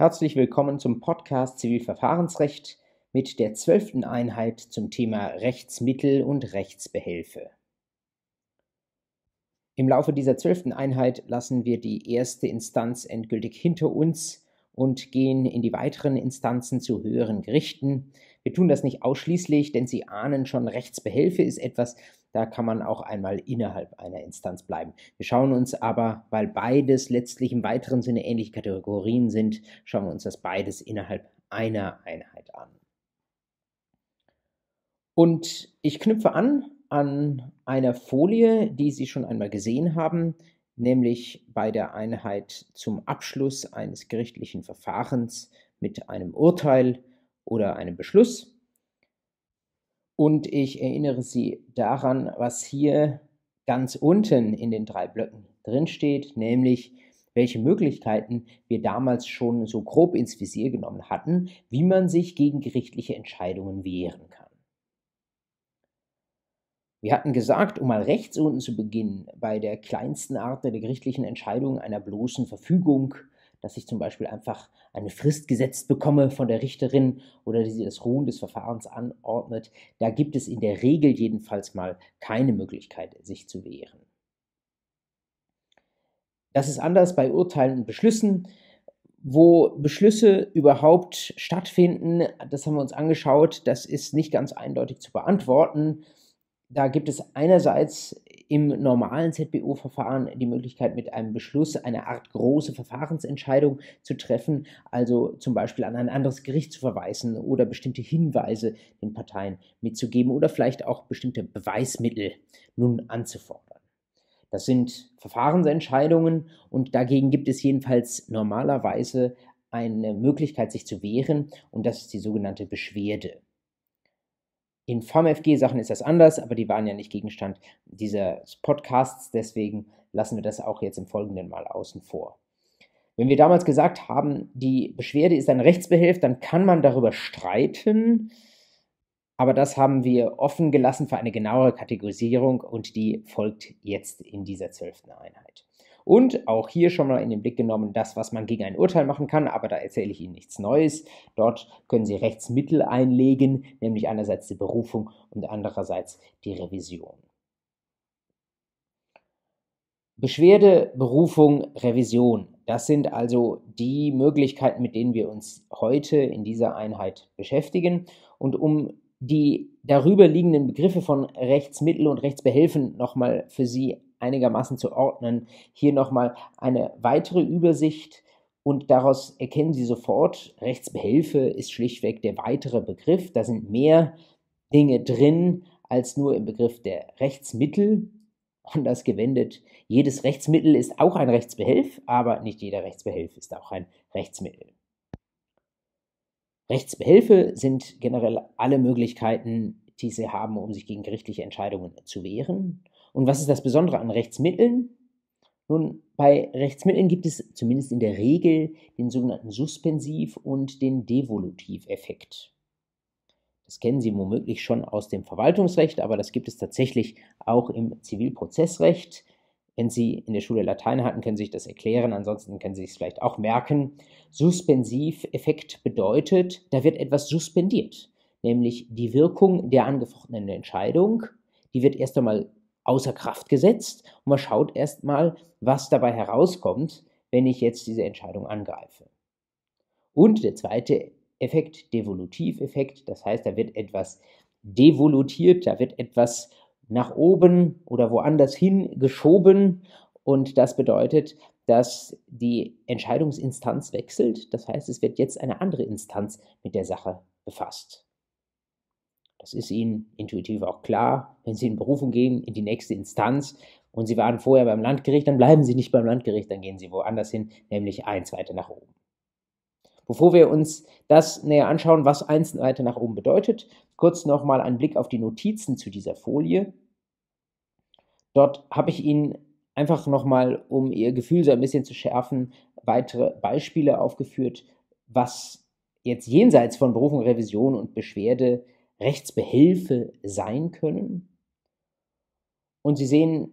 Herzlich willkommen zum Podcast Zivilverfahrensrecht mit der zwölften Einheit zum Thema Rechtsmittel und Rechtsbehelfe. Im Laufe dieser zwölften Einheit lassen wir die erste Instanz endgültig hinter uns und gehen in die weiteren Instanzen zu höheren Gerichten. Wir tun das nicht ausschließlich, denn Sie ahnen schon, Rechtsbehelfe ist etwas, da kann man auch einmal innerhalb einer Instanz bleiben. Wir schauen uns aber, weil beides letztlich im weiteren Sinne ähnliche Kategorien sind, schauen wir uns das beides innerhalb einer Einheit an. Und ich knüpfe an an einer Folie, die Sie schon einmal gesehen haben, nämlich bei der Einheit zum Abschluss eines gerichtlichen Verfahrens mit einem Urteil oder einem Beschluss. Und ich erinnere Sie daran, was hier ganz unten in den drei Blöcken drinsteht, nämlich welche Möglichkeiten wir damals schon so grob ins Visier genommen hatten, wie man sich gegen gerichtliche Entscheidungen wehren kann. Wir hatten gesagt, um mal rechts unten zu beginnen, bei der kleinsten Art der gerichtlichen Entscheidung einer bloßen Verfügung dass ich zum Beispiel einfach eine Frist gesetzt bekomme von der Richterin oder die sie das Ruhen des Verfahrens anordnet, da gibt es in der Regel jedenfalls mal keine Möglichkeit, sich zu wehren. Das ist anders bei Urteilen und Beschlüssen. Wo Beschlüsse überhaupt stattfinden, das haben wir uns angeschaut, das ist nicht ganz eindeutig zu beantworten. Da gibt es einerseits im normalen ZBO-Verfahren die Möglichkeit, mit einem Beschluss eine Art große Verfahrensentscheidung zu treffen, also zum Beispiel an ein anderes Gericht zu verweisen oder bestimmte Hinweise den Parteien mitzugeben oder vielleicht auch bestimmte Beweismittel nun anzufordern. Das sind Verfahrensentscheidungen und dagegen gibt es jedenfalls normalerweise eine Möglichkeit, sich zu wehren und das ist die sogenannte Beschwerde. In VMFG-Sachen ist das anders, aber die waren ja nicht Gegenstand dieses Podcasts, deswegen lassen wir das auch jetzt im Folgenden mal außen vor. Wenn wir damals gesagt haben, die Beschwerde ist ein Rechtsbehelf, dann kann man darüber streiten, aber das haben wir offen gelassen für eine genauere Kategorisierung und die folgt jetzt in dieser zwölften Einheit. Und auch hier schon mal in den Blick genommen, das, was man gegen ein Urteil machen kann, aber da erzähle ich Ihnen nichts Neues. Dort können Sie Rechtsmittel einlegen, nämlich einerseits die Berufung und andererseits die Revision. Beschwerde, Berufung, Revision. Das sind also die Möglichkeiten, mit denen wir uns heute in dieser Einheit beschäftigen. Und um die darüber liegenden Begriffe von Rechtsmittel und Rechtsbehelfen nochmal für Sie einigermaßen zu ordnen. Hier nochmal eine weitere Übersicht und daraus erkennen Sie sofort, Rechtsbehelfe ist schlichtweg der weitere Begriff. Da sind mehr Dinge drin als nur im Begriff der Rechtsmittel. Und das gewendet, jedes Rechtsmittel ist auch ein Rechtsbehelf, aber nicht jeder Rechtsbehelf ist auch ein Rechtsmittel. Rechtsbehelfe sind generell alle Möglichkeiten, die Sie haben, um sich gegen gerichtliche Entscheidungen zu wehren. Und was ist das Besondere an Rechtsmitteln? Nun, bei Rechtsmitteln gibt es zumindest in der Regel den sogenannten Suspensiv- und den Devolutiveffekt. Das kennen Sie womöglich schon aus dem Verwaltungsrecht, aber das gibt es tatsächlich auch im Zivilprozessrecht. Wenn Sie in der Schule Latein hatten, können Sie sich das erklären, ansonsten können Sie es vielleicht auch merken. Suspensiveffekt bedeutet, da wird etwas suspendiert, nämlich die Wirkung der angefochtenen Entscheidung, die wird erst einmal außer Kraft gesetzt und man schaut erstmal, was dabei herauskommt, wenn ich jetzt diese Entscheidung angreife. Und der zweite Effekt, Devolutiveffekt, das heißt, da wird etwas devolutiert, da wird etwas nach oben oder woanders hin geschoben und das bedeutet, dass die Entscheidungsinstanz wechselt, das heißt, es wird jetzt eine andere Instanz mit der Sache befasst. Das ist Ihnen intuitiv auch klar. Wenn Sie in Berufung gehen, in die nächste Instanz und Sie waren vorher beim Landgericht, dann bleiben Sie nicht beim Landgericht, dann gehen Sie woanders hin, nämlich eins weiter nach oben. Bevor wir uns das näher anschauen, was eins weiter nach oben bedeutet, kurz nochmal ein Blick auf die Notizen zu dieser Folie. Dort habe ich Ihnen einfach nochmal, um Ihr Gefühl so ein bisschen zu schärfen, weitere Beispiele aufgeführt, was jetzt jenseits von Berufung, Revision und Beschwerde Rechtsbehelfe sein können. Und Sie sehen,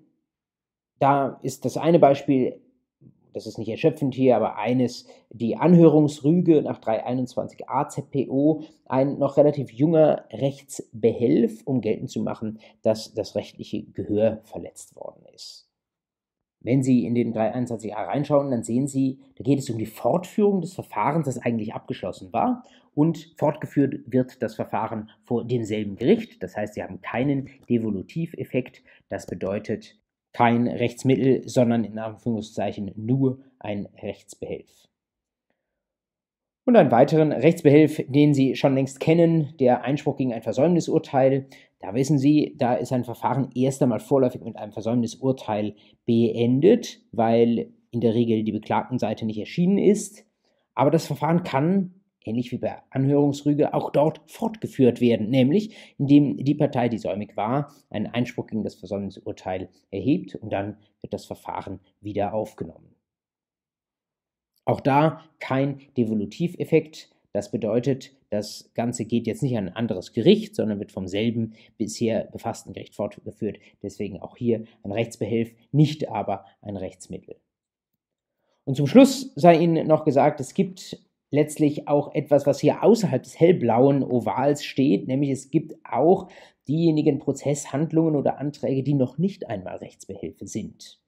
da ist das eine Beispiel, das ist nicht erschöpfend hier, aber eines, die Anhörungsrüge nach 321 AZPO, ein noch relativ junger Rechtsbehelf, um geltend zu machen, dass das rechtliche Gehör verletzt worden ist. Wenn Sie in den 321a reinschauen, dann sehen Sie, da geht es um die Fortführung des Verfahrens, das eigentlich abgeschlossen war. Und fortgeführt wird das Verfahren vor demselben Gericht. Das heißt, Sie haben keinen Devolutiveffekt. Das bedeutet kein Rechtsmittel, sondern in Anführungszeichen nur ein Rechtsbehelf. Und einen weiteren Rechtsbehelf, den Sie schon längst kennen, der Einspruch gegen ein Versäumnisurteil. Da wissen Sie, da ist ein Verfahren erst einmal vorläufig mit einem Versäumnisurteil beendet, weil in der Regel die Beklagtenseite nicht erschienen ist. Aber das Verfahren kann, ähnlich wie bei Anhörungsrüge, auch dort fortgeführt werden, nämlich indem die Partei, die säumig war, einen Einspruch gegen das Versäumnisurteil erhebt und dann wird das Verfahren wieder aufgenommen. Auch da kein Devolutiveffekt. Das bedeutet, das Ganze geht jetzt nicht an ein anderes Gericht, sondern wird vom selben bisher befassten Gericht fortgeführt. Deswegen auch hier ein Rechtsbehelf, nicht aber ein Rechtsmittel. Und zum Schluss sei Ihnen noch gesagt, es gibt letztlich auch etwas, was hier außerhalb des hellblauen Ovals steht, nämlich es gibt auch diejenigen Prozesshandlungen oder Anträge, die noch nicht einmal Rechtsbehelfe sind.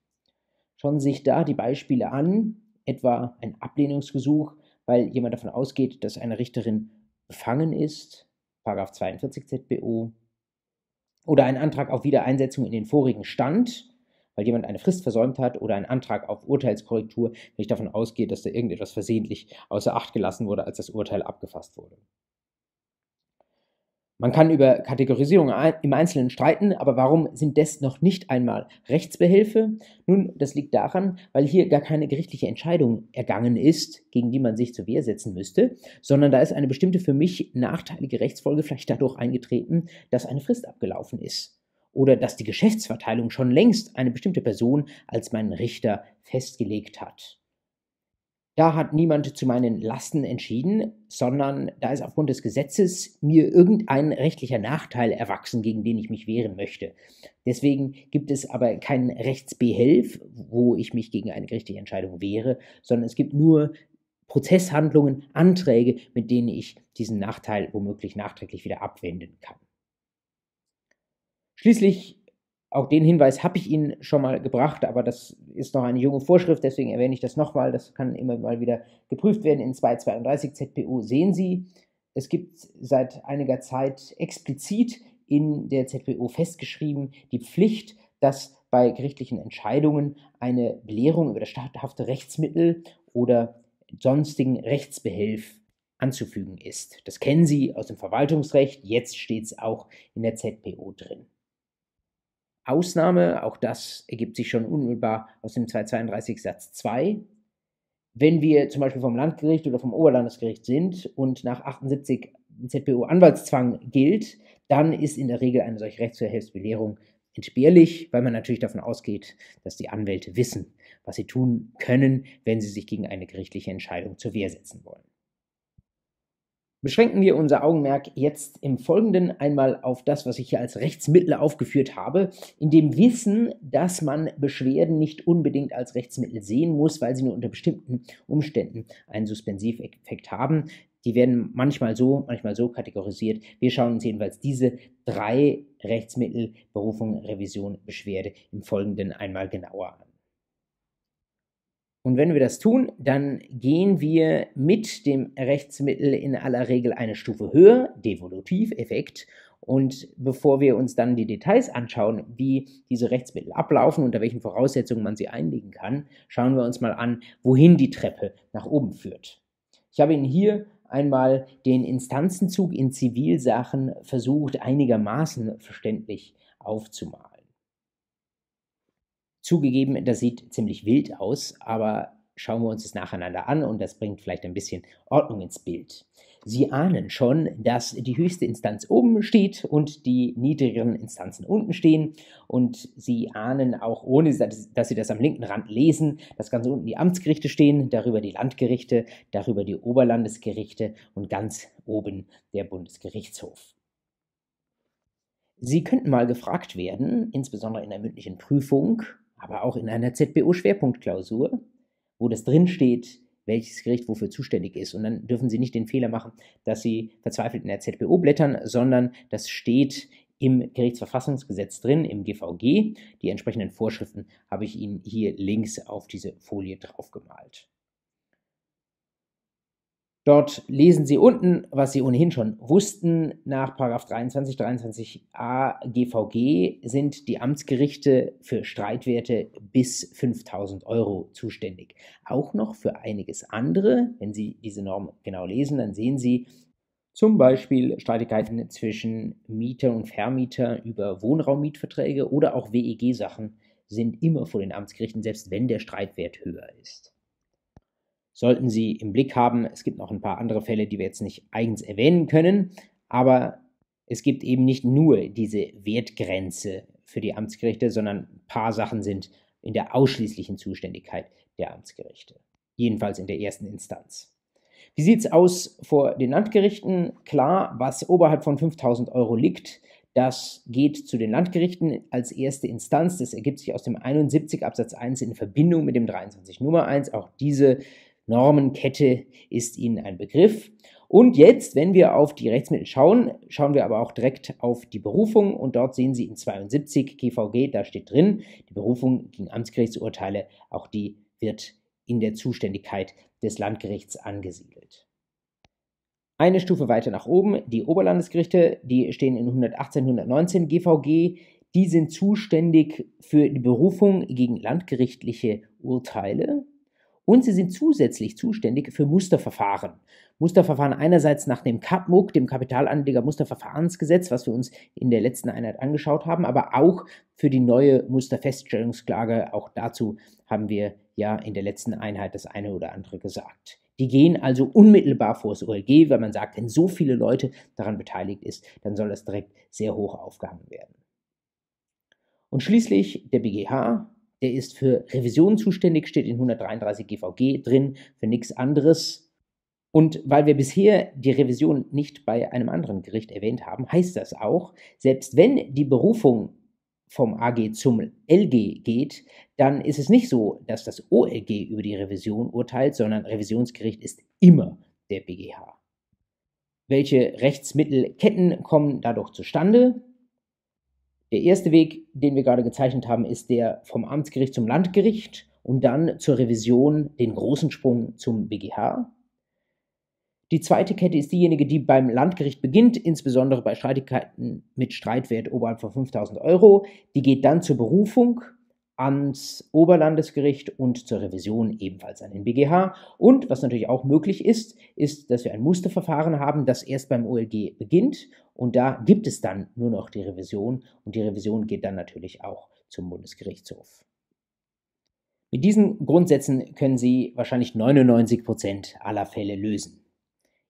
Schauen Sie sich da die Beispiele an, etwa ein Ablehnungsgesuch, weil jemand davon ausgeht, dass eine Richterin befangen ist, 42 ZBO, oder ein Antrag auf Wiedereinsetzung in den vorigen Stand, weil jemand eine Frist versäumt hat, oder ein Antrag auf Urteilskorrektur, wenn ich davon ausgehe, dass da irgendetwas versehentlich außer Acht gelassen wurde, als das Urteil abgefasst wurde. Man kann über Kategorisierung im Einzelnen streiten, aber warum sind das noch nicht einmal Rechtsbehelfe? Nun, das liegt daran, weil hier gar keine gerichtliche Entscheidung ergangen ist, gegen die man sich zur Wehr setzen müsste, sondern da ist eine bestimmte für mich nachteilige Rechtsfolge vielleicht dadurch eingetreten, dass eine Frist abgelaufen ist oder dass die Geschäftsverteilung schon längst eine bestimmte Person als meinen Richter festgelegt hat. Da hat niemand zu meinen Lasten entschieden, sondern da ist aufgrund des Gesetzes mir irgendein rechtlicher Nachteil erwachsen, gegen den ich mich wehren möchte. Deswegen gibt es aber keinen Rechtsbehelf, wo ich mich gegen eine gerichtliche Entscheidung wehre, sondern es gibt nur Prozesshandlungen, Anträge, mit denen ich diesen Nachteil womöglich nachträglich wieder abwenden kann. Schließlich auch den Hinweis habe ich Ihnen schon mal gebracht, aber das ist noch eine junge Vorschrift, deswegen erwähne ich das nochmal. Das kann immer mal wieder geprüft werden. In 232 ZPU sehen Sie, es gibt seit einiger Zeit explizit in der ZPU festgeschrieben die Pflicht, dass bei gerichtlichen Entscheidungen eine Belehrung über das staathafte Rechtsmittel oder sonstigen Rechtsbehelf anzufügen ist. Das kennen Sie aus dem Verwaltungsrecht, jetzt steht es auch in der ZPO drin. Ausnahme, auch das ergibt sich schon unmittelbar aus dem 232 Satz 2. Wenn wir zum Beispiel vom Landgericht oder vom Oberlandesgericht sind und nach 78 ZPO Anwaltszwang gilt, dann ist in der Regel eine solche Rechtsverhältnisbelehrung entbehrlich, weil man natürlich davon ausgeht, dass die Anwälte wissen, was sie tun können, wenn sie sich gegen eine gerichtliche Entscheidung zur Wehr setzen wollen. Beschränken wir unser Augenmerk jetzt im Folgenden einmal auf das, was ich hier als Rechtsmittel aufgeführt habe, in dem Wissen, dass man Beschwerden nicht unbedingt als Rechtsmittel sehen muss, weil sie nur unter bestimmten Umständen einen Suspensiveffekt haben. Die werden manchmal so, manchmal so kategorisiert. Wir schauen uns jedenfalls diese drei Rechtsmittel, Berufung, Revision, Beschwerde im Folgenden einmal genauer an. Und wenn wir das tun, dann gehen wir mit dem Rechtsmittel in aller Regel eine Stufe höher, Devolutiveffekt. Und bevor wir uns dann die Details anschauen, wie diese Rechtsmittel ablaufen, unter welchen Voraussetzungen man sie einlegen kann, schauen wir uns mal an, wohin die Treppe nach oben führt. Ich habe Ihnen hier einmal den Instanzenzug in Zivilsachen versucht, einigermaßen verständlich aufzumalen. Zugegeben, das sieht ziemlich wild aus, aber schauen wir uns das nacheinander an und das bringt vielleicht ein bisschen Ordnung ins Bild. Sie ahnen schon, dass die höchste Instanz oben steht und die niedrigeren Instanzen unten stehen. Und Sie ahnen auch, ohne dass Sie das am linken Rand lesen, dass ganz unten die Amtsgerichte stehen, darüber die Landgerichte, darüber die Oberlandesgerichte und ganz oben der Bundesgerichtshof. Sie könnten mal gefragt werden, insbesondere in der mündlichen Prüfung, aber auch in einer ZBO-Schwerpunktklausur. wo das drinsteht, welches Gericht wofür zuständig ist. Und dann dürfen Sie nicht den Fehler machen, dass Sie verzweifelt in der ZBO blättern, sondern das steht im Gerichtsverfassungsgesetz drin, im GVG. Die entsprechenden Vorschriften habe ich Ihnen hier links auf diese Folie draufgemalt. Dort lesen Sie unten, was Sie ohnehin schon wussten. Nach 23, 23a GVG sind die Amtsgerichte für Streitwerte bis 5000 Euro zuständig. Auch noch für einiges andere. Wenn Sie diese Norm genau lesen, dann sehen Sie zum Beispiel Streitigkeiten zwischen Mieter und Vermieter über Wohnraummietverträge oder auch WEG-Sachen sind immer vor den Amtsgerichten, selbst wenn der Streitwert höher ist sollten Sie im Blick haben. Es gibt noch ein paar andere Fälle, die wir jetzt nicht eigens erwähnen können, aber es gibt eben nicht nur diese Wertgrenze für die Amtsgerichte, sondern ein paar Sachen sind in der ausschließlichen Zuständigkeit der Amtsgerichte, jedenfalls in der ersten Instanz. Wie sieht es aus vor den Landgerichten? Klar, was oberhalb von 5000 Euro liegt, das geht zu den Landgerichten als erste Instanz. Das ergibt sich aus dem 71 Absatz 1 in Verbindung mit dem 23 Nummer 1. Auch diese Normenkette ist Ihnen ein Begriff. Und jetzt, wenn wir auf die Rechtsmittel schauen, schauen wir aber auch direkt auf die Berufung und dort sehen Sie in 72 GVG, da steht drin, die Berufung gegen Amtsgerichtsurteile, auch die wird in der Zuständigkeit des Landgerichts angesiedelt. Eine Stufe weiter nach oben, die Oberlandesgerichte, die stehen in 118, 119 GVG, die sind zuständig für die Berufung gegen landgerichtliche Urteile und sie sind zusätzlich zuständig für Musterverfahren. Musterverfahren einerseits nach dem KAPMUG, dem Kapitalanleger Musterverfahrensgesetz, was wir uns in der letzten Einheit angeschaut haben, aber auch für die neue Musterfeststellungsklage. Auch dazu haben wir ja in der letzten Einheit das eine oder andere gesagt. Die gehen also unmittelbar vor das OLG, weil man sagt, wenn so viele Leute daran beteiligt ist, dann soll das direkt sehr hoch aufgehangen werden. Und schließlich der BGH, der ist für Revision zuständig, steht in 133 GVG drin, für nichts anderes. Und weil wir bisher die Revision nicht bei einem anderen Gericht erwähnt haben, heißt das auch, selbst wenn die Berufung vom AG zum LG geht, dann ist es nicht so, dass das OLG über die Revision urteilt, sondern Revisionsgericht ist immer der BGH. Welche Rechtsmittelketten kommen dadurch zustande? Der erste Weg, den wir gerade gezeichnet haben, ist der vom Amtsgericht zum Landgericht und dann zur Revision den großen Sprung zum BGH. Die zweite Kette ist diejenige, die beim Landgericht beginnt, insbesondere bei Streitigkeiten mit Streitwert oberhalb von 5000 Euro. Die geht dann zur Berufung ans Oberlandesgericht und zur Revision ebenfalls an den BGH. Und was natürlich auch möglich ist, ist, dass wir ein Musterverfahren haben, das erst beim OLG beginnt und da gibt es dann nur noch die Revision und die Revision geht dann natürlich auch zum Bundesgerichtshof. Mit diesen Grundsätzen können Sie wahrscheinlich 99 Prozent aller Fälle lösen.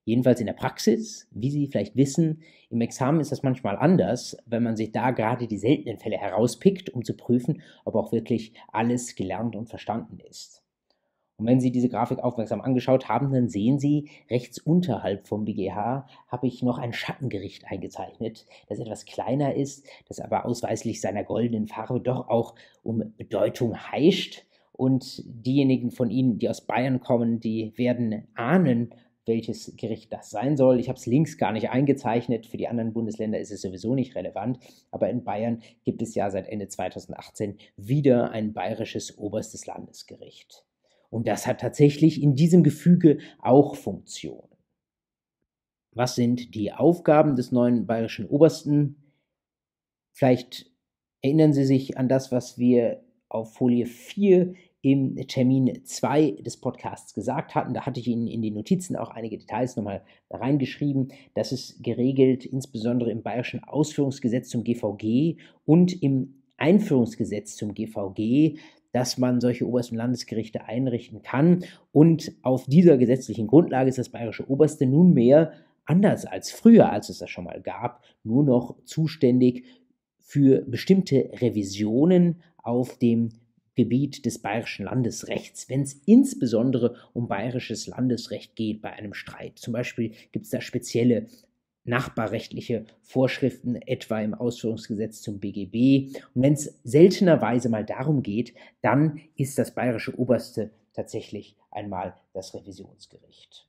Jedenfalls in der Praxis, wie Sie vielleicht wissen, im Examen ist das manchmal anders, wenn man sich da gerade die seltenen Fälle herauspickt, um zu prüfen, ob auch wirklich alles gelernt und verstanden ist. Und wenn Sie diese Grafik aufmerksam angeschaut haben, dann sehen Sie, rechts unterhalb vom BGH habe ich noch ein Schattengericht eingezeichnet, das etwas kleiner ist, das aber ausweislich seiner goldenen Farbe doch auch um Bedeutung heischt. Und diejenigen von Ihnen, die aus Bayern kommen, die werden ahnen, welches Gericht das sein soll. Ich habe es links gar nicht eingezeichnet. Für die anderen Bundesländer ist es sowieso nicht relevant. Aber in Bayern gibt es ja seit Ende 2018 wieder ein bayerisches oberstes Landesgericht. Und das hat tatsächlich in diesem Gefüge auch Funktion. Was sind die Aufgaben des neuen bayerischen Obersten? Vielleicht erinnern Sie sich an das, was wir auf Folie 4 im Termin 2 des Podcasts gesagt hatten. Da hatte ich Ihnen in die Notizen auch einige Details nochmal reingeschrieben. Das ist geregelt insbesondere im Bayerischen Ausführungsgesetz zum GVG und im Einführungsgesetz zum GVG, dass man solche obersten Landesgerichte einrichten kann. Und auf dieser gesetzlichen Grundlage ist das Bayerische Oberste nunmehr, anders als früher, als es das schon mal gab, nur noch zuständig für bestimmte Revisionen auf dem Gebiet des bayerischen Landesrechts, wenn es insbesondere um bayerisches Landesrecht geht bei einem Streit. Zum Beispiel gibt es da spezielle nachbarrechtliche Vorschriften, etwa im Ausführungsgesetz zum BGB. Und wenn es seltenerweise mal darum geht, dann ist das bayerische Oberste tatsächlich einmal das Revisionsgericht.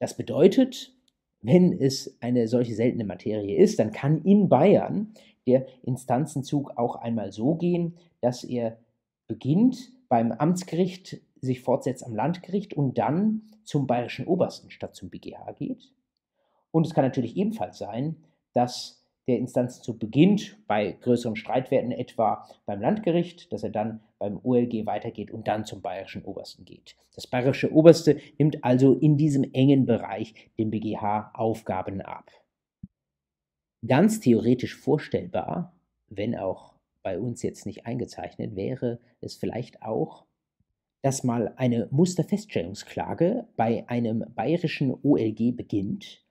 Das bedeutet, wenn es eine solche seltene Materie ist, dann kann in Bayern der Instanzenzug auch einmal so gehen, dass er beginnt beim Amtsgericht, sich fortsetzt am Landgericht und dann zum bayerischen Obersten statt zum BGH geht. Und es kann natürlich ebenfalls sein, dass der Instanzenzug beginnt bei größeren Streitwerten etwa beim Landgericht, dass er dann beim OLG weitergeht und dann zum bayerischen Obersten geht. Das bayerische Oberste nimmt also in diesem engen Bereich dem BGH Aufgaben ab. Ganz theoretisch vorstellbar, wenn auch bei uns jetzt nicht eingezeichnet, wäre es vielleicht auch, dass mal eine Musterfeststellungsklage bei einem bayerischen OLG beginnt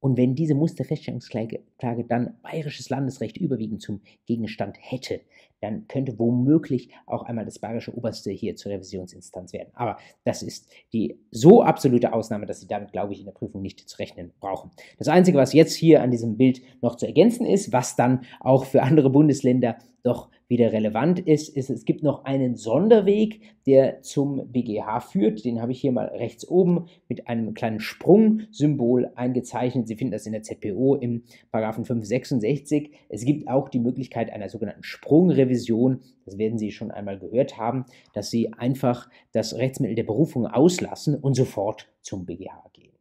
und wenn diese Musterfeststellungsklage dann bayerisches Landesrecht überwiegend zum Gegenstand hätte, dann könnte womöglich auch einmal das bayerische Oberste hier zur Revisionsinstanz werden. Aber das ist die so absolute Ausnahme, dass Sie damit, glaube ich, in der Prüfung nicht zu rechnen brauchen. Das Einzige, was jetzt hier an diesem Bild noch zu ergänzen ist, was dann auch für andere Bundesländer doch wieder relevant ist, ist, es gibt noch einen Sonderweg, der zum BGH führt. Den habe ich hier mal rechts oben mit einem kleinen Sprungsymbol eingezeichnet. Sie finden das in der ZPO im Paragraphen 566. Es gibt auch die Möglichkeit einer sogenannten Sprungrevision. Das werden Sie schon einmal gehört haben, dass Sie einfach das Rechtsmittel der Berufung auslassen und sofort zum BGH gehen.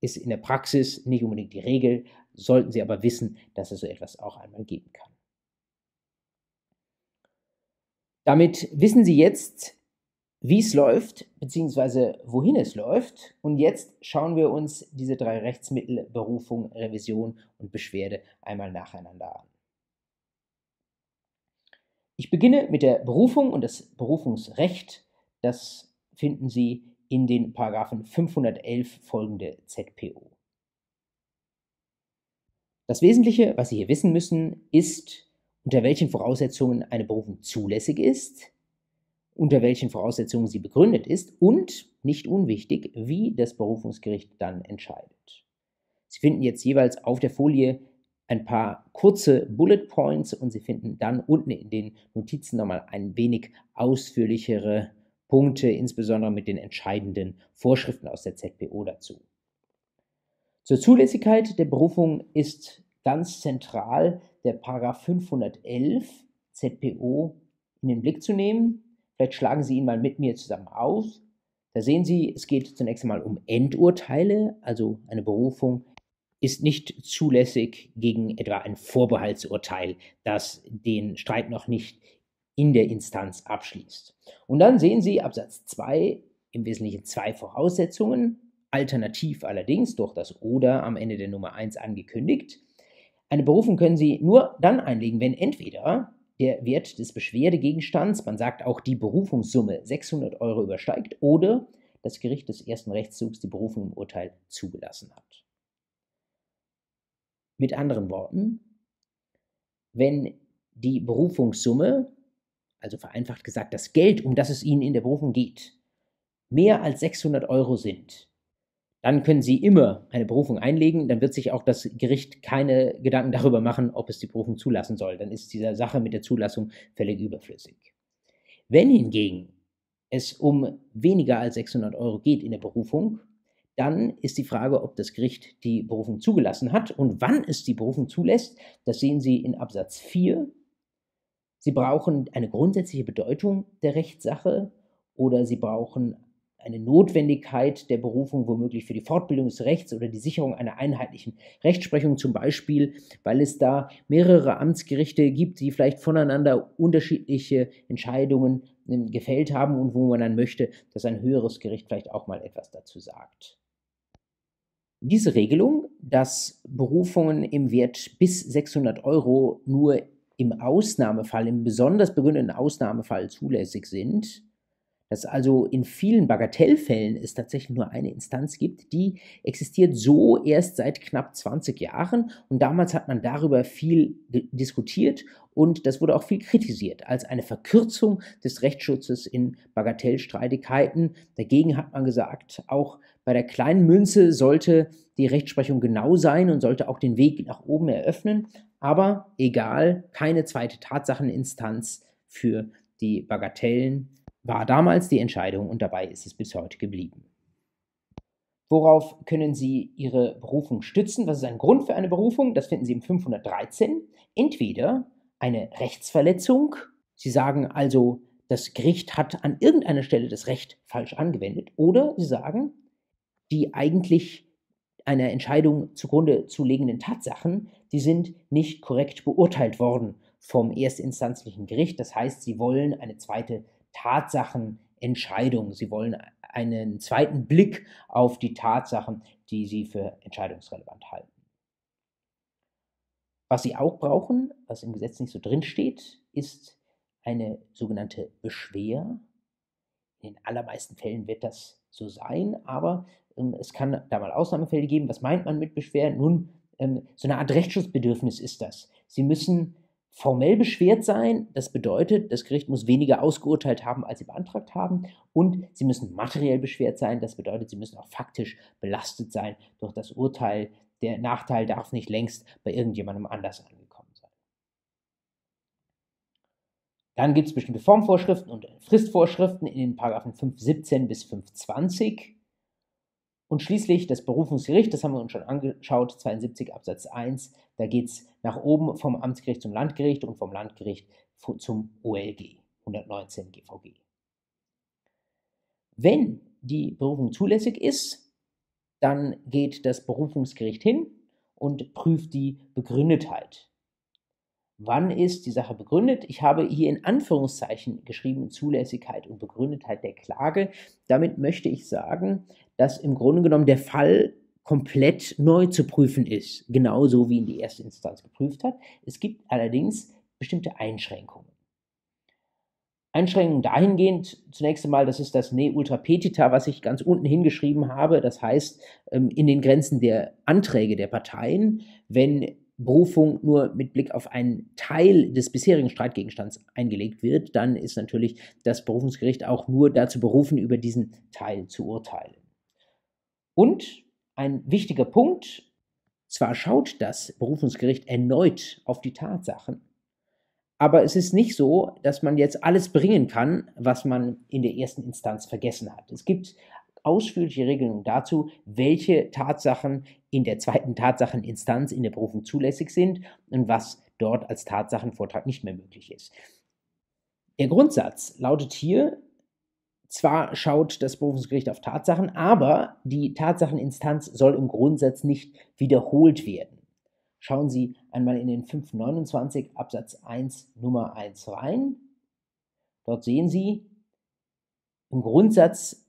Ist in der Praxis nicht unbedingt die Regel, sollten Sie aber wissen, dass es so etwas auch einmal geben kann. Damit wissen Sie jetzt, wie es läuft, beziehungsweise wohin es läuft. Und jetzt schauen wir uns diese drei Rechtsmittel Berufung, Revision und Beschwerde einmal nacheinander an. Ich beginne mit der Berufung und das Berufungsrecht. Das finden Sie in den Paragraphen 511 folgende ZPO. Das Wesentliche, was Sie hier wissen müssen, ist, unter welchen Voraussetzungen eine Berufung zulässig ist, unter welchen Voraussetzungen sie begründet ist und, nicht unwichtig, wie das Berufungsgericht dann entscheidet. Sie finden jetzt jeweils auf der Folie ein paar kurze Bullet Points und Sie finden dann unten in den Notizen nochmal ein wenig ausführlichere Punkte, insbesondere mit den entscheidenden Vorschriften aus der ZPO dazu. Zur Zulässigkeit der Berufung ist ganz zentral der Paragraph 511 ZPO in den Blick zu nehmen. Vielleicht schlagen Sie ihn mal mit mir zusammen aus. Da sehen Sie, es geht zunächst einmal um Endurteile, also eine Berufung ist nicht zulässig gegen etwa ein Vorbehaltsurteil, das den Streit noch nicht in der Instanz abschließt. Und dann sehen Sie Absatz 2 im Wesentlichen zwei Voraussetzungen, alternativ allerdings durch das Oder am Ende der Nummer 1 angekündigt. Eine Berufung können Sie nur dann einlegen, wenn entweder der Wert des Beschwerdegegenstands, man sagt auch die Berufungssumme 600 Euro übersteigt, oder das Gericht des ersten Rechtszugs die Berufung im Urteil zugelassen hat. Mit anderen Worten, wenn die Berufungssumme, also vereinfacht gesagt das Geld, um das es Ihnen in der Berufung geht, mehr als 600 Euro sind, dann können Sie immer eine Berufung einlegen. Dann wird sich auch das Gericht keine Gedanken darüber machen, ob es die Berufung zulassen soll. Dann ist diese Sache mit der Zulassung völlig überflüssig. Wenn hingegen es um weniger als 600 Euro geht in der Berufung, dann ist die Frage, ob das Gericht die Berufung zugelassen hat und wann es die Berufung zulässt. Das sehen Sie in Absatz 4. Sie brauchen eine grundsätzliche Bedeutung der Rechtssache oder Sie brauchen eine Notwendigkeit der Berufung womöglich für die Fortbildung des Rechts oder die Sicherung einer einheitlichen Rechtsprechung zum Beispiel, weil es da mehrere Amtsgerichte gibt, die vielleicht voneinander unterschiedliche Entscheidungen ähm, gefällt haben und wo man dann möchte, dass ein höheres Gericht vielleicht auch mal etwas dazu sagt. Diese Regelung, dass Berufungen im Wert bis 600 Euro nur im Ausnahmefall, im besonders begründeten Ausnahmefall zulässig sind, dass also in vielen Bagatellfällen es tatsächlich nur eine Instanz gibt, die existiert so erst seit knapp 20 Jahren. Und damals hat man darüber viel diskutiert und das wurde auch viel kritisiert als eine Verkürzung des Rechtsschutzes in Bagatellstreitigkeiten. Dagegen hat man gesagt, auch bei der kleinen Münze sollte die Rechtsprechung genau sein und sollte auch den Weg nach oben eröffnen, aber egal, keine zweite Tatsacheninstanz für die Bagatellen war damals die Entscheidung und dabei ist es bis heute geblieben. Worauf können Sie Ihre Berufung stützen? Was ist ein Grund für eine Berufung? Das finden Sie im 513. Entweder eine Rechtsverletzung. Sie sagen also, das Gericht hat an irgendeiner Stelle das Recht falsch angewendet. Oder Sie sagen, die eigentlich einer Entscheidung zugrunde zu legenden Tatsachen, die sind nicht korrekt beurteilt worden vom erstinstanzlichen Gericht. Das heißt, Sie wollen eine zweite Tatsachenentscheidung. Sie wollen einen zweiten Blick auf die Tatsachen, die Sie für entscheidungsrelevant halten. Was Sie auch brauchen, was im Gesetz nicht so drin steht, ist eine sogenannte Beschwer. In den allermeisten Fällen wird das so sein, aber ähm, es kann da mal Ausnahmefälle geben. Was meint man mit Beschwer? Nun, ähm, so eine Art Rechtsschutzbedürfnis ist das. Sie müssen formell beschwert sein. Das bedeutet, das Gericht muss weniger ausgeurteilt haben, als sie beantragt haben. Und sie müssen materiell beschwert sein. Das bedeutet, sie müssen auch faktisch belastet sein durch das Urteil. Der Nachteil darf nicht längst bei irgendjemandem anders angekommen sein. Dann gibt es bestimmte Formvorschriften und Fristvorschriften in den Paragraphen 517 bis 520. Und schließlich das Berufungsgericht, das haben wir uns schon angeschaut, 72 Absatz 1, da geht es nach oben vom Amtsgericht zum Landgericht und vom Landgericht zum OLG, 119 GVG. Wenn die Berufung zulässig ist, dann geht das Berufungsgericht hin und prüft die Begründetheit. Wann ist die Sache begründet? Ich habe hier in Anführungszeichen geschrieben Zulässigkeit und Begründetheit der Klage. Damit möchte ich sagen, dass im Grunde genommen der Fall komplett neu zu prüfen ist, genauso wie ihn die erste Instanz geprüft hat. Es gibt allerdings bestimmte Einschränkungen. Einschränkungen dahingehend, zunächst einmal, das ist das Ne Ultra Petita, was ich ganz unten hingeschrieben habe. Das heißt, ähm, in den Grenzen der Anträge der Parteien, wenn Berufung nur mit Blick auf einen Teil des bisherigen Streitgegenstands eingelegt wird, dann ist natürlich das Berufungsgericht auch nur dazu berufen, über diesen Teil zu urteilen. Und ein wichtiger Punkt, zwar schaut das Berufungsgericht erneut auf die Tatsachen, aber es ist nicht so, dass man jetzt alles bringen kann, was man in der ersten Instanz vergessen hat. Es gibt ausführliche Regelungen dazu, welche Tatsachen in der zweiten Tatsacheninstanz in der Berufung zulässig sind und was dort als Tatsachenvortrag nicht mehr möglich ist. Der Grundsatz lautet hier, zwar schaut das Berufungsgericht auf Tatsachen, aber die Tatsacheninstanz soll im Grundsatz nicht wiederholt werden. Schauen Sie einmal in den 529 Absatz 1 Nummer 1 rein. Dort sehen Sie, im Grundsatz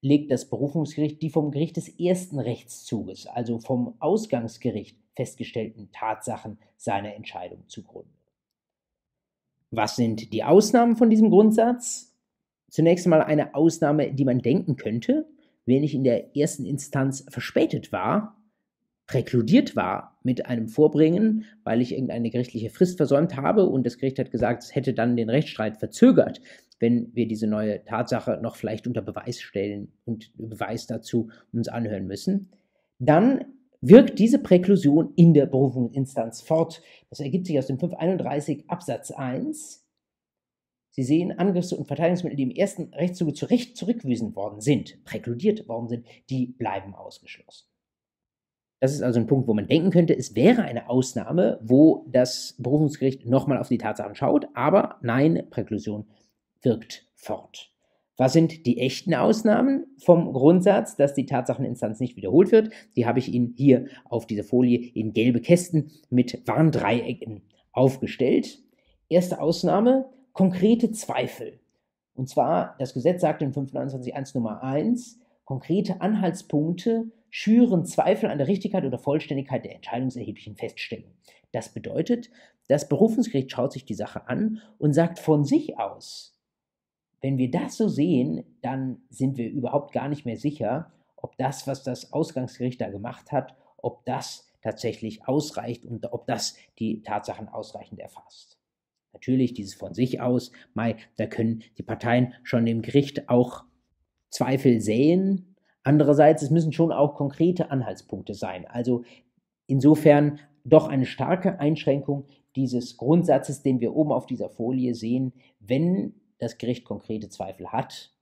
legt das Berufungsgericht die vom Gericht des ersten Rechtszuges, also vom Ausgangsgericht festgestellten Tatsachen seiner Entscheidung zugrunde. Was sind die Ausnahmen von diesem Grundsatz? Zunächst einmal eine Ausnahme, die man denken könnte, wenn ich in der ersten Instanz verspätet war, präkludiert war mit einem Vorbringen, weil ich irgendeine gerichtliche Frist versäumt habe und das Gericht hat gesagt, es hätte dann den Rechtsstreit verzögert, wenn wir diese neue Tatsache noch vielleicht unter Beweis stellen und Beweis dazu uns anhören müssen, dann wirkt diese Präklusion in der Berufungsinstanz fort. Das ergibt sich aus dem 531 Absatz 1 Sie sehen Angriffs- und Verteidigungsmittel, die im ersten Rechtszuge zu Recht zurückgewiesen worden sind, präkludiert worden sind, die bleiben ausgeschlossen. Das ist also ein Punkt, wo man denken könnte, es wäre eine Ausnahme, wo das Berufungsgericht nochmal auf die Tatsachen schaut, aber nein, Präklusion wirkt fort. Was sind die echten Ausnahmen vom Grundsatz, dass die Tatsacheninstanz nicht wiederholt wird? Die habe ich Ihnen hier auf dieser Folie in gelbe Kästen mit Warndreiecken aufgestellt. Erste Ausnahme, konkrete Zweifel. Und zwar, das Gesetz sagt in 529.1 Nummer 1, konkrete Anhaltspunkte schüren Zweifel an der Richtigkeit oder Vollständigkeit der entscheidungserheblichen Feststellung. Das bedeutet, das Berufungsgericht schaut sich die Sache an und sagt von sich aus, wenn wir das so sehen, dann sind wir überhaupt gar nicht mehr sicher, ob das, was das Ausgangsgericht da gemacht hat, ob das tatsächlich ausreicht und ob das die Tatsachen ausreichend erfasst. Natürlich, dieses von sich aus, Mai, da können die Parteien schon dem Gericht auch Zweifel säen. Andererseits, es müssen schon auch konkrete Anhaltspunkte sein. Also insofern doch eine starke Einschränkung dieses Grundsatzes, den wir oben auf dieser Folie sehen. Wenn das Gericht konkrete Zweifel hat,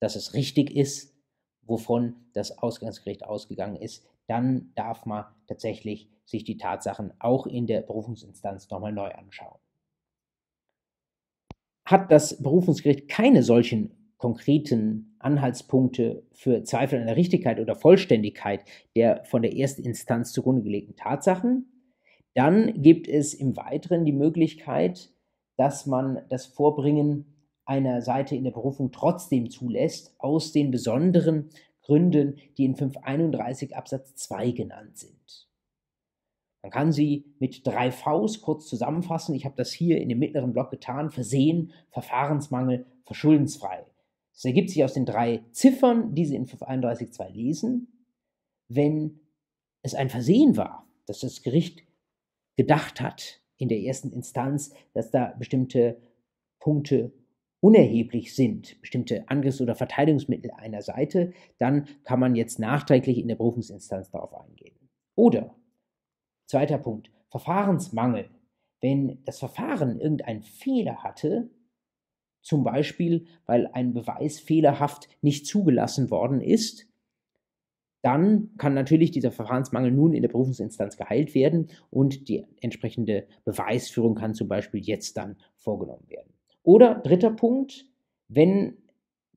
dass es richtig ist, wovon das Ausgangsgericht ausgegangen ist, dann darf man tatsächlich sich die Tatsachen auch in der Berufungsinstanz nochmal neu anschauen. Hat das Berufungsgericht keine solchen konkreten Anhaltspunkte für Zweifel an der Richtigkeit oder Vollständigkeit der von der ersten Instanz zugrunde gelegten Tatsachen, dann gibt es im Weiteren die Möglichkeit, dass man das Vorbringen einer Seite in der Berufung trotzdem zulässt, aus den besonderen Gründen, die in 531 Absatz 2 genannt sind. Man kann sie mit drei Vs kurz zusammenfassen. Ich habe das hier in dem mittleren Block getan. Versehen, Verfahrensmangel, verschuldensfrei. Das ergibt sich aus den drei Ziffern, die Sie in 531.2 lesen. Wenn es ein Versehen war, dass das Gericht gedacht hat in der ersten Instanz, dass da bestimmte Punkte unerheblich sind, bestimmte Angriffs- oder Verteidigungsmittel einer Seite, dann kann man jetzt nachträglich in der Berufungsinstanz darauf eingehen. Oder, zweiter Punkt, Verfahrensmangel. Wenn das Verfahren irgendeinen Fehler hatte, zum Beispiel weil ein Beweis fehlerhaft nicht zugelassen worden ist, dann kann natürlich dieser Verfahrensmangel nun in der Berufungsinstanz geheilt werden und die entsprechende Beweisführung kann zum Beispiel jetzt dann vorgenommen werden. Oder dritter Punkt, wenn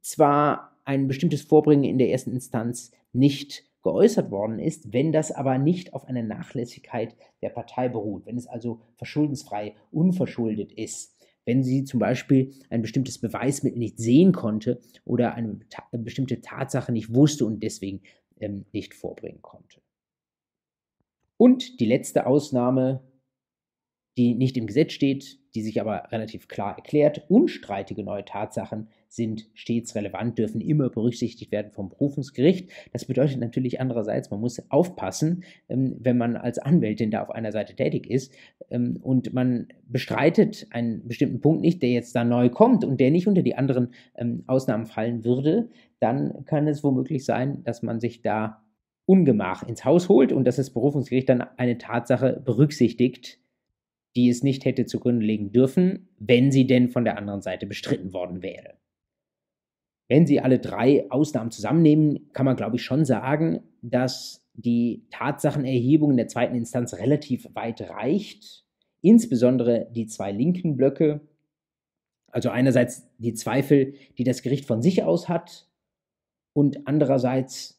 zwar ein bestimmtes Vorbringen in der ersten Instanz nicht geäußert worden ist, wenn das aber nicht auf einer Nachlässigkeit der Partei beruht, wenn es also verschuldensfrei unverschuldet ist, wenn sie zum Beispiel ein bestimmtes Beweismittel nicht sehen konnte oder eine, eine bestimmte Tatsache nicht wusste und deswegen ähm, nicht vorbringen konnte. Und die letzte Ausnahme, die nicht im Gesetz steht, die sich aber relativ klar erklärt. Unstreitige neue Tatsachen sind stets relevant, dürfen immer berücksichtigt werden vom Berufungsgericht. Das bedeutet natürlich andererseits, man muss aufpassen, ähm, wenn man als Anwältin da auf einer Seite tätig ist ähm, und man bestreitet einen bestimmten Punkt nicht, der jetzt da neu kommt und der nicht unter die anderen ähm, Ausnahmen fallen würde, dann kann es womöglich sein, dass man sich da Ungemach ins Haus holt und dass das Berufungsgericht dann eine Tatsache berücksichtigt, die es nicht hätte zugrunde legen dürfen, wenn sie denn von der anderen Seite bestritten worden wäre. Wenn Sie alle drei Ausnahmen zusammennehmen, kann man, glaube ich, schon sagen, dass die Tatsachenerhebung in der zweiten Instanz relativ weit reicht. Insbesondere die zwei linken Blöcke, also einerseits die Zweifel, die das Gericht von sich aus hat und andererseits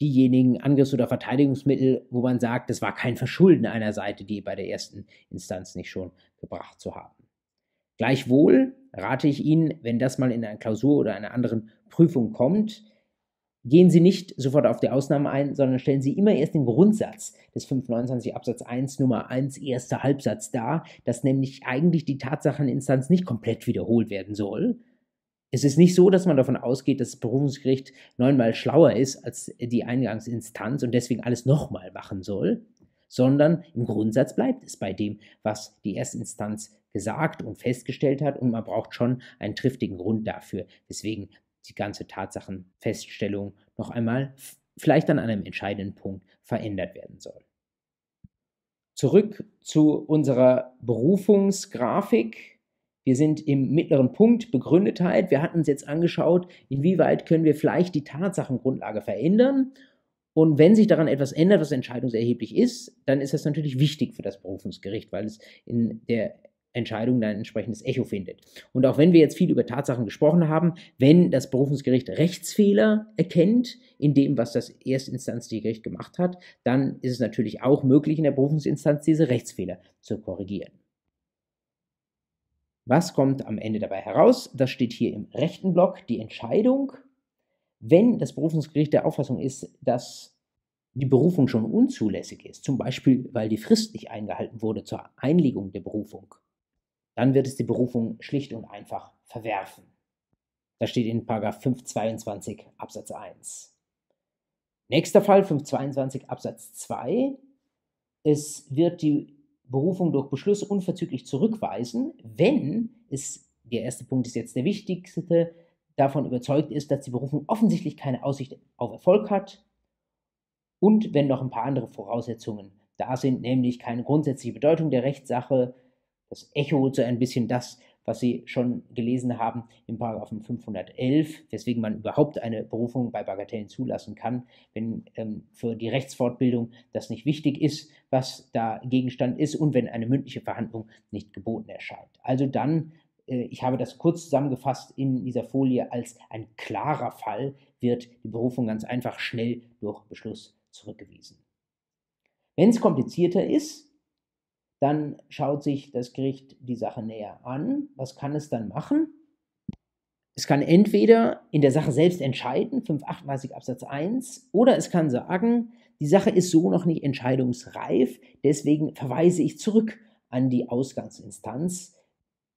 diejenigen Angriffs- oder Verteidigungsmittel, wo man sagt, es war kein Verschulden einer Seite, die bei der ersten Instanz nicht schon gebracht zu haben. Gleichwohl rate ich Ihnen, wenn das mal in einer Klausur oder einer anderen Prüfung kommt, gehen Sie nicht sofort auf die Ausnahme ein, sondern stellen Sie immer erst den Grundsatz des 529 Absatz 1 Nummer 1 erster Halbsatz dar, dass nämlich eigentlich die Tatsacheninstanz nicht komplett wiederholt werden soll, es ist nicht so, dass man davon ausgeht, dass das Berufungsgericht neunmal schlauer ist als die Eingangsinstanz und deswegen alles nochmal machen soll, sondern im Grundsatz bleibt es bei dem, was die Erstinstanz gesagt und festgestellt hat und man braucht schon einen triftigen Grund dafür, weswegen die ganze Tatsachenfeststellung noch einmal vielleicht an einem entscheidenden Punkt verändert werden soll. Zurück zu unserer Berufungsgrafik. Wir sind im mittleren Punkt Begründetheit. Wir hatten uns jetzt angeschaut, inwieweit können wir vielleicht die Tatsachengrundlage verändern. Und wenn sich daran etwas ändert, was entscheidungserheblich ist, dann ist das natürlich wichtig für das Berufungsgericht, weil es in der Entscheidung dann ein entsprechendes Echo findet. Und auch wenn wir jetzt viel über Tatsachen gesprochen haben, wenn das Berufungsgericht Rechtsfehler erkennt in dem, was das erstinstanzliche Gericht gemacht hat, dann ist es natürlich auch möglich, in der Berufungsinstanz diese Rechtsfehler zu korrigieren. Was kommt am Ende dabei heraus? Das steht hier im rechten Block, die Entscheidung. Wenn das Berufungsgericht der Auffassung ist, dass die Berufung schon unzulässig ist, zum Beispiel weil die Frist nicht eingehalten wurde zur Einlegung der Berufung, dann wird es die Berufung schlicht und einfach verwerfen. Das steht in 522 Absatz 1. Nächster Fall 522 Absatz 2. Es wird die Berufung durch Beschluss unverzüglich zurückweisen, wenn es, der erste Punkt ist jetzt der wichtigste, davon überzeugt ist, dass die Berufung offensichtlich keine Aussicht auf Erfolg hat und wenn noch ein paar andere Voraussetzungen da sind, nämlich keine grundsätzliche Bedeutung der Rechtssache, das Echo so ein bisschen das, was Sie schon gelesen haben im Paragraphen 511, weswegen man überhaupt eine Berufung bei Bagatellen zulassen kann, wenn ähm, für die Rechtsfortbildung das nicht wichtig ist, was da Gegenstand ist und wenn eine mündliche Verhandlung nicht geboten erscheint. Also dann äh, ich habe das kurz zusammengefasst in dieser Folie als ein klarer Fall, wird die Berufung ganz einfach schnell durch Beschluss zurückgewiesen. Wenn es komplizierter ist, dann schaut sich das Gericht die Sache näher an. Was kann es dann machen? Es kann entweder in der Sache selbst entscheiden, 538 Absatz 1, oder es kann sagen, die Sache ist so noch nicht entscheidungsreif, deswegen verweise ich zurück an die Ausgangsinstanz.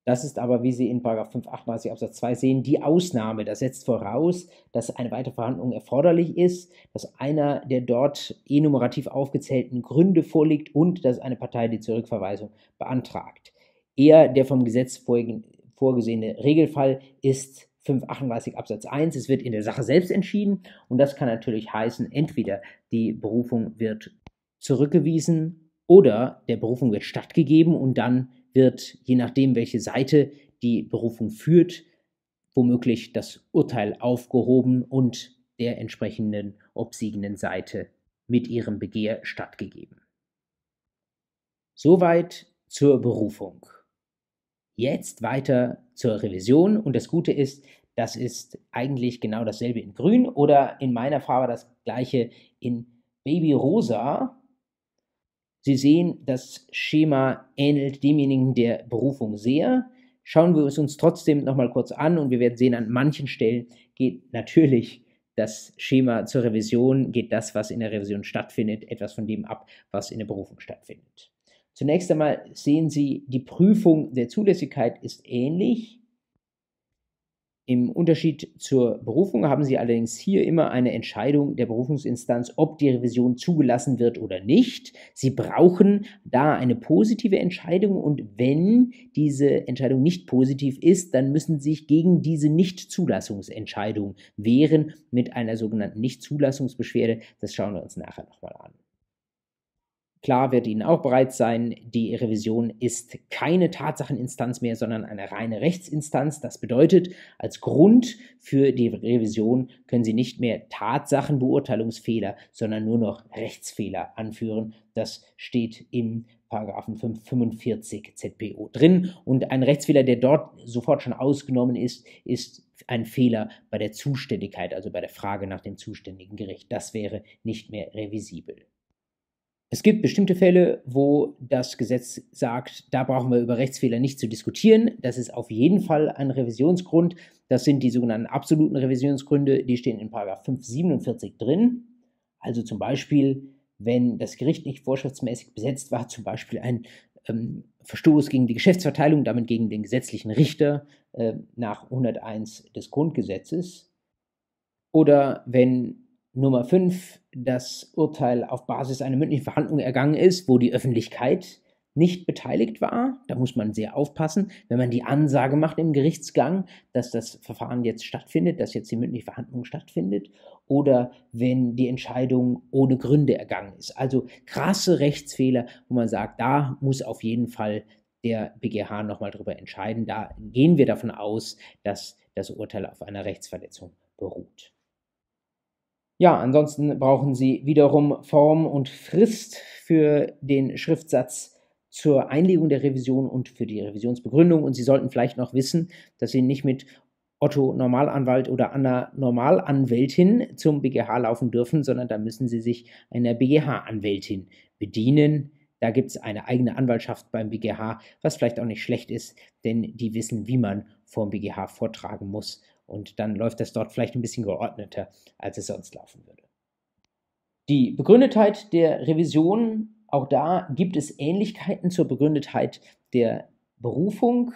Das ist aber, wie Sie in 538 Absatz 2 sehen, die Ausnahme. Das setzt voraus, dass eine weitere Verhandlung erforderlich ist, dass einer der dort enumerativ aufgezählten Gründe vorliegt und dass eine Partei die Zurückverweisung beantragt. Eher der vom Gesetz vorgesehene Regelfall ist 538 Absatz 1. Es wird in der Sache selbst entschieden und das kann natürlich heißen, entweder die Berufung wird zurückgewiesen oder der Berufung wird stattgegeben und dann wird, je nachdem, welche Seite die Berufung führt, womöglich das Urteil aufgehoben und der entsprechenden obsiegenden Seite mit ihrem Begehr stattgegeben. Soweit zur Berufung. Jetzt weiter zur Revision und das Gute ist, das ist eigentlich genau dasselbe in Grün oder in meiner Farbe das gleiche in Babyrosa. Sie sehen, das Schema ähnelt demjenigen der Berufung sehr. Schauen wir es uns trotzdem nochmal kurz an und wir werden sehen, an manchen Stellen geht natürlich das Schema zur Revision, geht das, was in der Revision stattfindet, etwas von dem ab, was in der Berufung stattfindet. Zunächst einmal sehen Sie, die Prüfung der Zulässigkeit ist ähnlich. Im Unterschied zur Berufung haben Sie allerdings hier immer eine Entscheidung der Berufungsinstanz, ob die Revision zugelassen wird oder nicht. Sie brauchen da eine positive Entscheidung und wenn diese Entscheidung nicht positiv ist, dann müssen Sie sich gegen diese Nichtzulassungsentscheidung wehren mit einer sogenannten Nichtzulassungsbeschwerde. Das schauen wir uns nachher nochmal an. Klar wird Ihnen auch bereits sein, die Revision ist keine Tatsacheninstanz mehr, sondern eine reine Rechtsinstanz. Das bedeutet, als Grund für die Revision können Sie nicht mehr Tatsachenbeurteilungsfehler, sondern nur noch Rechtsfehler anführen. Das steht im Paragraphen 545 ZPO drin. Und ein Rechtsfehler, der dort sofort schon ausgenommen ist, ist ein Fehler bei der Zuständigkeit, also bei der Frage nach dem zuständigen Gericht. Das wäre nicht mehr revisibel. Es gibt bestimmte Fälle, wo das Gesetz sagt, da brauchen wir über Rechtsfehler nicht zu diskutieren. Das ist auf jeden Fall ein Revisionsgrund. Das sind die sogenannten absoluten Revisionsgründe, die stehen in 547 drin. Also zum Beispiel, wenn das Gericht nicht vorschriftsmäßig besetzt war, zum Beispiel ein ähm, Verstoß gegen die Geschäftsverteilung, damit gegen den gesetzlichen Richter äh, nach 101 des Grundgesetzes. Oder wenn Nummer 5 das Urteil auf Basis einer mündlichen Verhandlung ergangen ist, wo die Öffentlichkeit nicht beteiligt war. Da muss man sehr aufpassen, wenn man die Ansage macht im Gerichtsgang, dass das Verfahren jetzt stattfindet, dass jetzt die mündliche Verhandlung stattfindet, oder wenn die Entscheidung ohne Gründe ergangen ist. Also krasse Rechtsfehler, wo man sagt, da muss auf jeden Fall der BGH nochmal drüber entscheiden. Da gehen wir davon aus, dass das Urteil auf einer Rechtsverletzung beruht. Ja, ansonsten brauchen Sie wiederum Form und Frist für den Schriftsatz zur Einlegung der Revision und für die Revisionsbegründung. Und Sie sollten vielleicht noch wissen, dass Sie nicht mit Otto Normalanwalt oder Anna Normalanwältin zum BGH laufen dürfen, sondern da müssen Sie sich einer BGH-Anwältin bedienen. Da gibt es eine eigene Anwaltschaft beim BGH, was vielleicht auch nicht schlecht ist, denn die wissen, wie man vor dem BGH vortragen muss und dann läuft das dort vielleicht ein bisschen geordneter, als es sonst laufen würde. Die Begründetheit der Revision, auch da gibt es Ähnlichkeiten zur Begründetheit der Berufung.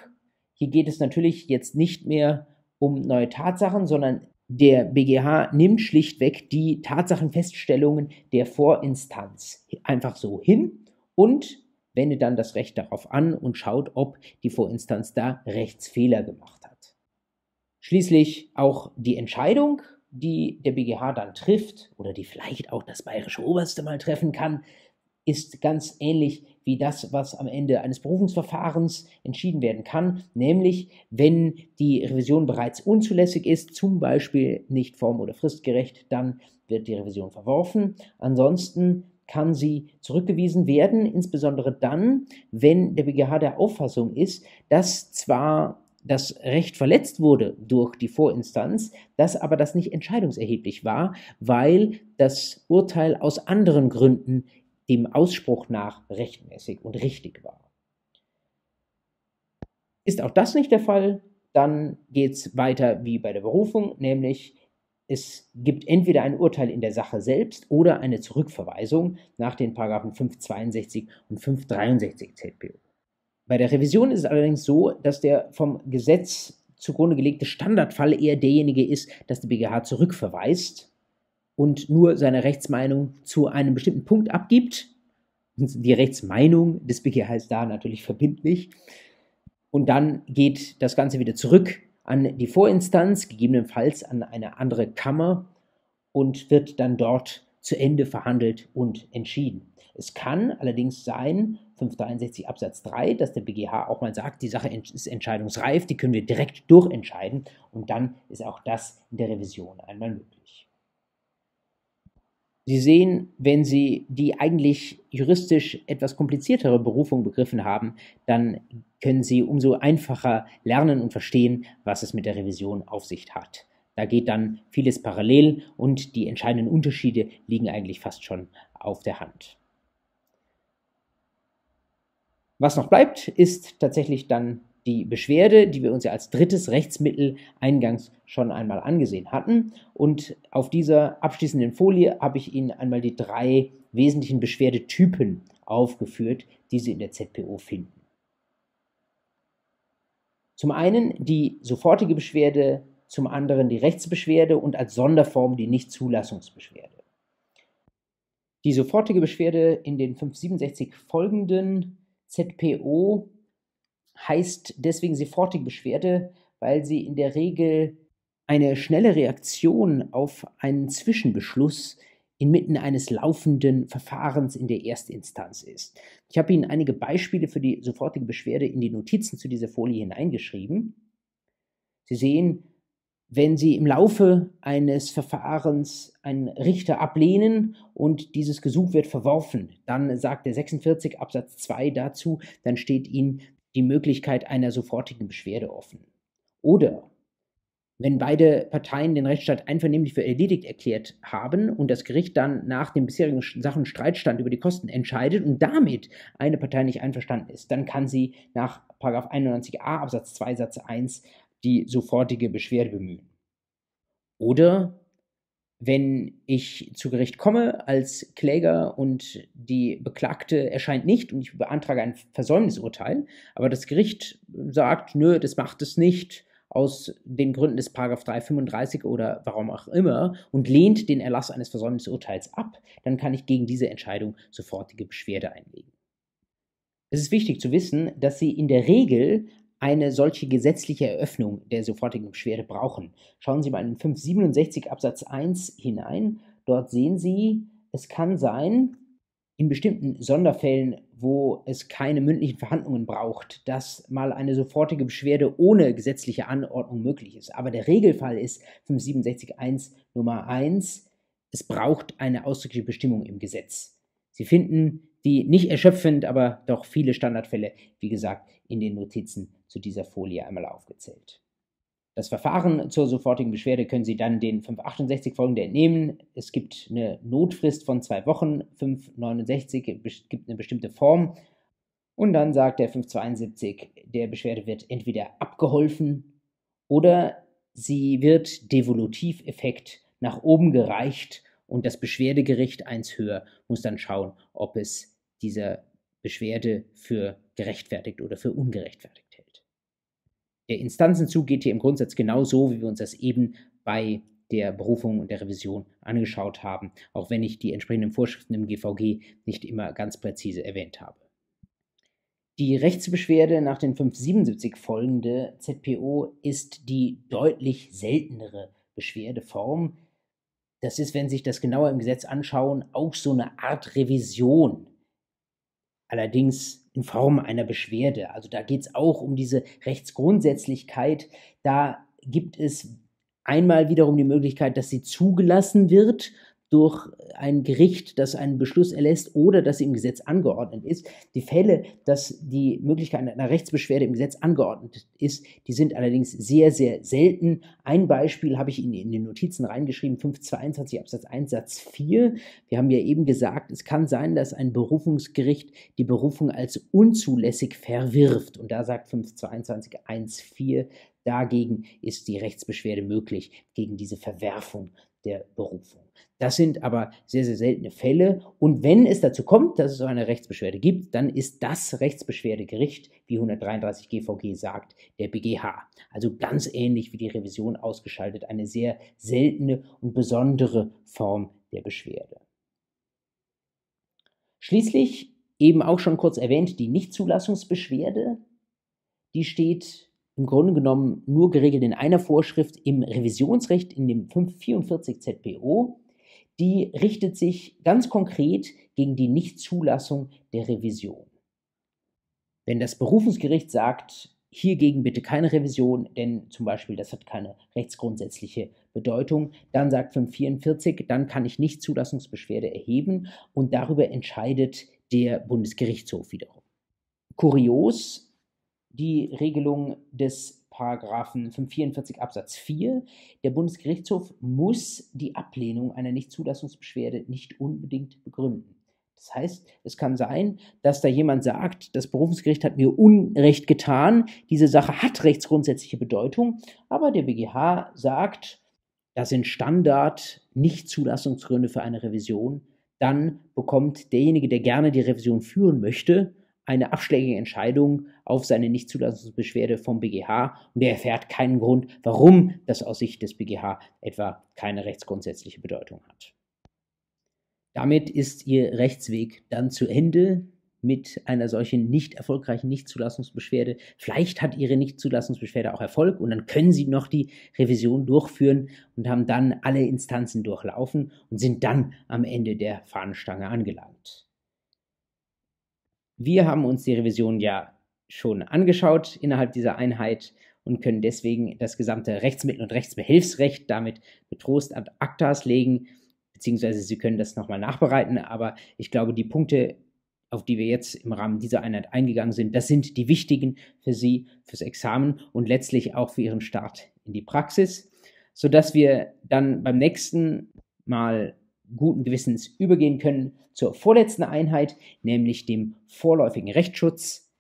Hier geht es natürlich jetzt nicht mehr um neue Tatsachen, sondern der BGH nimmt schlichtweg die Tatsachenfeststellungen der Vorinstanz einfach so hin und wendet dann das Recht darauf an und schaut, ob die Vorinstanz da Rechtsfehler gemacht hat. Schließlich auch die Entscheidung, die der BGH dann trifft oder die vielleicht auch das bayerische Oberste mal treffen kann, ist ganz ähnlich wie das, was am Ende eines Berufungsverfahrens entschieden werden kann, nämlich wenn die Revision bereits unzulässig ist, zum Beispiel nicht form- oder fristgerecht, dann wird die Revision verworfen. Ansonsten kann sie zurückgewiesen werden, insbesondere dann, wenn der BGH der Auffassung ist, dass zwar das Recht verletzt wurde durch die Vorinstanz, dass aber das nicht entscheidungserheblich war, weil das Urteil aus anderen Gründen dem Ausspruch nach rechtmäßig und richtig war. Ist auch das nicht der Fall, dann geht es weiter wie bei der Berufung, nämlich es gibt entweder ein Urteil in der Sache selbst oder eine Zurückverweisung nach den Paragraphen 562 und 563 ZPO. Bei der Revision ist es allerdings so, dass der vom Gesetz zugrunde gelegte Standardfall eher derjenige ist, dass der BGH zurückverweist und nur seine Rechtsmeinung zu einem bestimmten Punkt abgibt. Die Rechtsmeinung des BGH ist da natürlich verbindlich. Und dann geht das Ganze wieder zurück an die Vorinstanz, gegebenenfalls an eine andere Kammer und wird dann dort zu Ende verhandelt und entschieden. Es kann allerdings sein, 563 Absatz 3, dass der BGH auch mal sagt, die Sache ist entscheidungsreif, die können wir direkt durchentscheiden und dann ist auch das in der Revision einmal möglich. Sie sehen, wenn Sie die eigentlich juristisch etwas kompliziertere Berufung begriffen haben, dann können Sie umso einfacher lernen und verstehen, was es mit der Revision auf sich hat. Da geht dann vieles parallel und die entscheidenden Unterschiede liegen eigentlich fast schon auf der Hand. Was noch bleibt, ist tatsächlich dann die Beschwerde, die wir uns ja als drittes Rechtsmittel eingangs schon einmal angesehen hatten. Und auf dieser abschließenden Folie habe ich Ihnen einmal die drei wesentlichen Beschwerdetypen aufgeführt, die Sie in der ZPO finden. Zum einen die sofortige Beschwerde, zum anderen die Rechtsbeschwerde und als Sonderform die Nichtzulassungsbeschwerde. Die sofortige Beschwerde in den 567 folgenden ZPO heißt deswegen sofortige Beschwerde, weil sie in der Regel eine schnelle Reaktion auf einen Zwischenbeschluss inmitten eines laufenden Verfahrens in der Erstinstanz ist. Ich habe Ihnen einige Beispiele für die sofortige Beschwerde in die Notizen zu dieser Folie hineingeschrieben. Sie sehen, wenn Sie im Laufe eines Verfahrens einen Richter ablehnen und dieses Gesuch wird verworfen, dann sagt der 46 Absatz 2 dazu, dann steht Ihnen die Möglichkeit einer sofortigen Beschwerde offen. Oder wenn beide Parteien den Rechtsstaat einvernehmlich für erledigt erklärt haben und das Gericht dann nach dem bisherigen Sachenstreitstand über die Kosten entscheidet und damit eine Partei nicht einverstanden ist, dann kann sie nach 91a Absatz 2 Satz 1 die sofortige Beschwerde bemühen. Oder wenn ich zu Gericht komme als Kläger und die Beklagte erscheint nicht und ich beantrage ein Versäumnisurteil, aber das Gericht sagt, nö, das macht es nicht aus den Gründen des Paragraph 335 oder warum auch immer und lehnt den Erlass eines Versäumnisurteils ab, dann kann ich gegen diese Entscheidung sofortige Beschwerde einlegen. Es ist wichtig zu wissen, dass Sie in der Regel eine solche gesetzliche Eröffnung der sofortigen Beschwerde brauchen. Schauen Sie mal in 567 Absatz 1 hinein. Dort sehen Sie, es kann sein, in bestimmten Sonderfällen, wo es keine mündlichen Verhandlungen braucht, dass mal eine sofortige Beschwerde ohne gesetzliche Anordnung möglich ist. Aber der Regelfall ist 567.1 Nummer 1, es braucht eine ausdrückliche Bestimmung im Gesetz. Sie finden die nicht erschöpfend, aber doch viele Standardfälle, wie gesagt, in den Notizen zu dieser Folie einmal aufgezählt. Das Verfahren zur sofortigen Beschwerde können Sie dann den 568 folgende entnehmen. Es gibt eine Notfrist von zwei Wochen, 569 gibt eine bestimmte Form und dann sagt der 572, der Beschwerde wird entweder abgeholfen oder sie wird Devolutiveffekt nach oben gereicht und das Beschwerdegericht eins höher muss dann schauen, ob es dieser Beschwerde für gerechtfertigt oder für ungerechtfertigt hält. Der Instanzenzug geht hier im Grundsatz genau so, wie wir uns das eben bei der Berufung und der Revision angeschaut haben, auch wenn ich die entsprechenden Vorschriften im GVG nicht immer ganz präzise erwähnt habe. Die Rechtsbeschwerde nach den 577 folgende ZPO ist die deutlich seltenere Beschwerdeform. Das ist, wenn Sie sich das genauer im Gesetz anschauen, auch so eine Art Revision allerdings in Form einer Beschwerde. Also da geht es auch um diese Rechtsgrundsätzlichkeit. Da gibt es einmal wiederum die Möglichkeit, dass sie zugelassen wird durch ein Gericht, das einen Beschluss erlässt oder sie im Gesetz angeordnet ist. Die Fälle, dass die Möglichkeit einer Rechtsbeschwerde im Gesetz angeordnet ist, die sind allerdings sehr, sehr selten. Ein Beispiel habe ich Ihnen in den Notizen reingeschrieben, 522 Absatz 1 Satz 4. Wir haben ja eben gesagt, es kann sein, dass ein Berufungsgericht die Berufung als unzulässig verwirft. Und da sagt 522 1 4, dagegen ist die Rechtsbeschwerde möglich, gegen diese Verwerfung der Berufung. Das sind aber sehr, sehr seltene Fälle. Und wenn es dazu kommt, dass es so eine Rechtsbeschwerde gibt, dann ist das Rechtsbeschwerdegericht, wie 133 GVG sagt, der BGH. Also ganz ähnlich wie die Revision ausgeschaltet, eine sehr seltene und besondere Form der Beschwerde. Schließlich, eben auch schon kurz erwähnt, die Nichtzulassungsbeschwerde, die steht im Grunde genommen nur geregelt in einer Vorschrift im Revisionsrecht in dem 544 ZPO. Die richtet sich ganz konkret gegen die Nichtzulassung der Revision. Wenn das Berufungsgericht sagt, hiergegen bitte keine Revision, denn zum Beispiel das hat keine rechtsgrundsätzliche Bedeutung, dann sagt 544, dann kann ich nicht Zulassungsbeschwerde erheben und darüber entscheidet der Bundesgerichtshof wiederum. Kurios, die Regelung des Paragraphen 544 Absatz 4. Der Bundesgerichtshof muss die Ablehnung einer Nichtzulassungsbeschwerde nicht unbedingt begründen. Das heißt, es kann sein, dass da jemand sagt, das Berufungsgericht hat mir Unrecht getan, diese Sache hat rechtsgrundsätzliche Bedeutung, aber der BGH sagt, das sind Standard Nichtzulassungsgründe für eine Revision, dann bekommt derjenige, der gerne die Revision führen möchte, eine abschlägige Entscheidung auf seine Nichtzulassungsbeschwerde vom BGH und er erfährt keinen Grund, warum das aus Sicht des BGH etwa keine rechtsgrundsätzliche Bedeutung hat. Damit ist Ihr Rechtsweg dann zu Ende mit einer solchen nicht erfolgreichen Nichtzulassungsbeschwerde. Vielleicht hat Ihre Nichtzulassungsbeschwerde auch Erfolg und dann können Sie noch die Revision durchführen und haben dann alle Instanzen durchlaufen und sind dann am Ende der Fahnenstange angelangt. Wir haben uns die Revision ja schon angeschaut innerhalb dieser Einheit und können deswegen das gesamte Rechtsmittel- und Rechtsbehelfsrecht damit betrost ad actas legen, beziehungsweise Sie können das nochmal nachbereiten, aber ich glaube, die Punkte, auf die wir jetzt im Rahmen dieser Einheit eingegangen sind, das sind die wichtigen für Sie, fürs Examen und letztlich auch für Ihren Start in die Praxis, sodass wir dann beim nächsten Mal guten Gewissens übergehen können zur vorletzten Einheit, nämlich dem vorläufigen Rechtsschutz.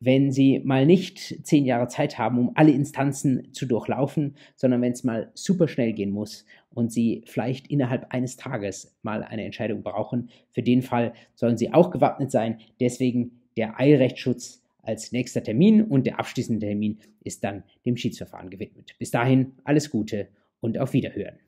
Wenn Sie mal nicht zehn Jahre Zeit haben, um alle Instanzen zu durchlaufen, sondern wenn es mal super schnell gehen muss und Sie vielleicht innerhalb eines Tages mal eine Entscheidung brauchen, für den Fall sollen Sie auch gewappnet sein. Deswegen der Eilrechtsschutz als nächster Termin und der abschließende Termin ist dann dem Schiedsverfahren gewidmet. Bis dahin alles Gute und auf Wiederhören.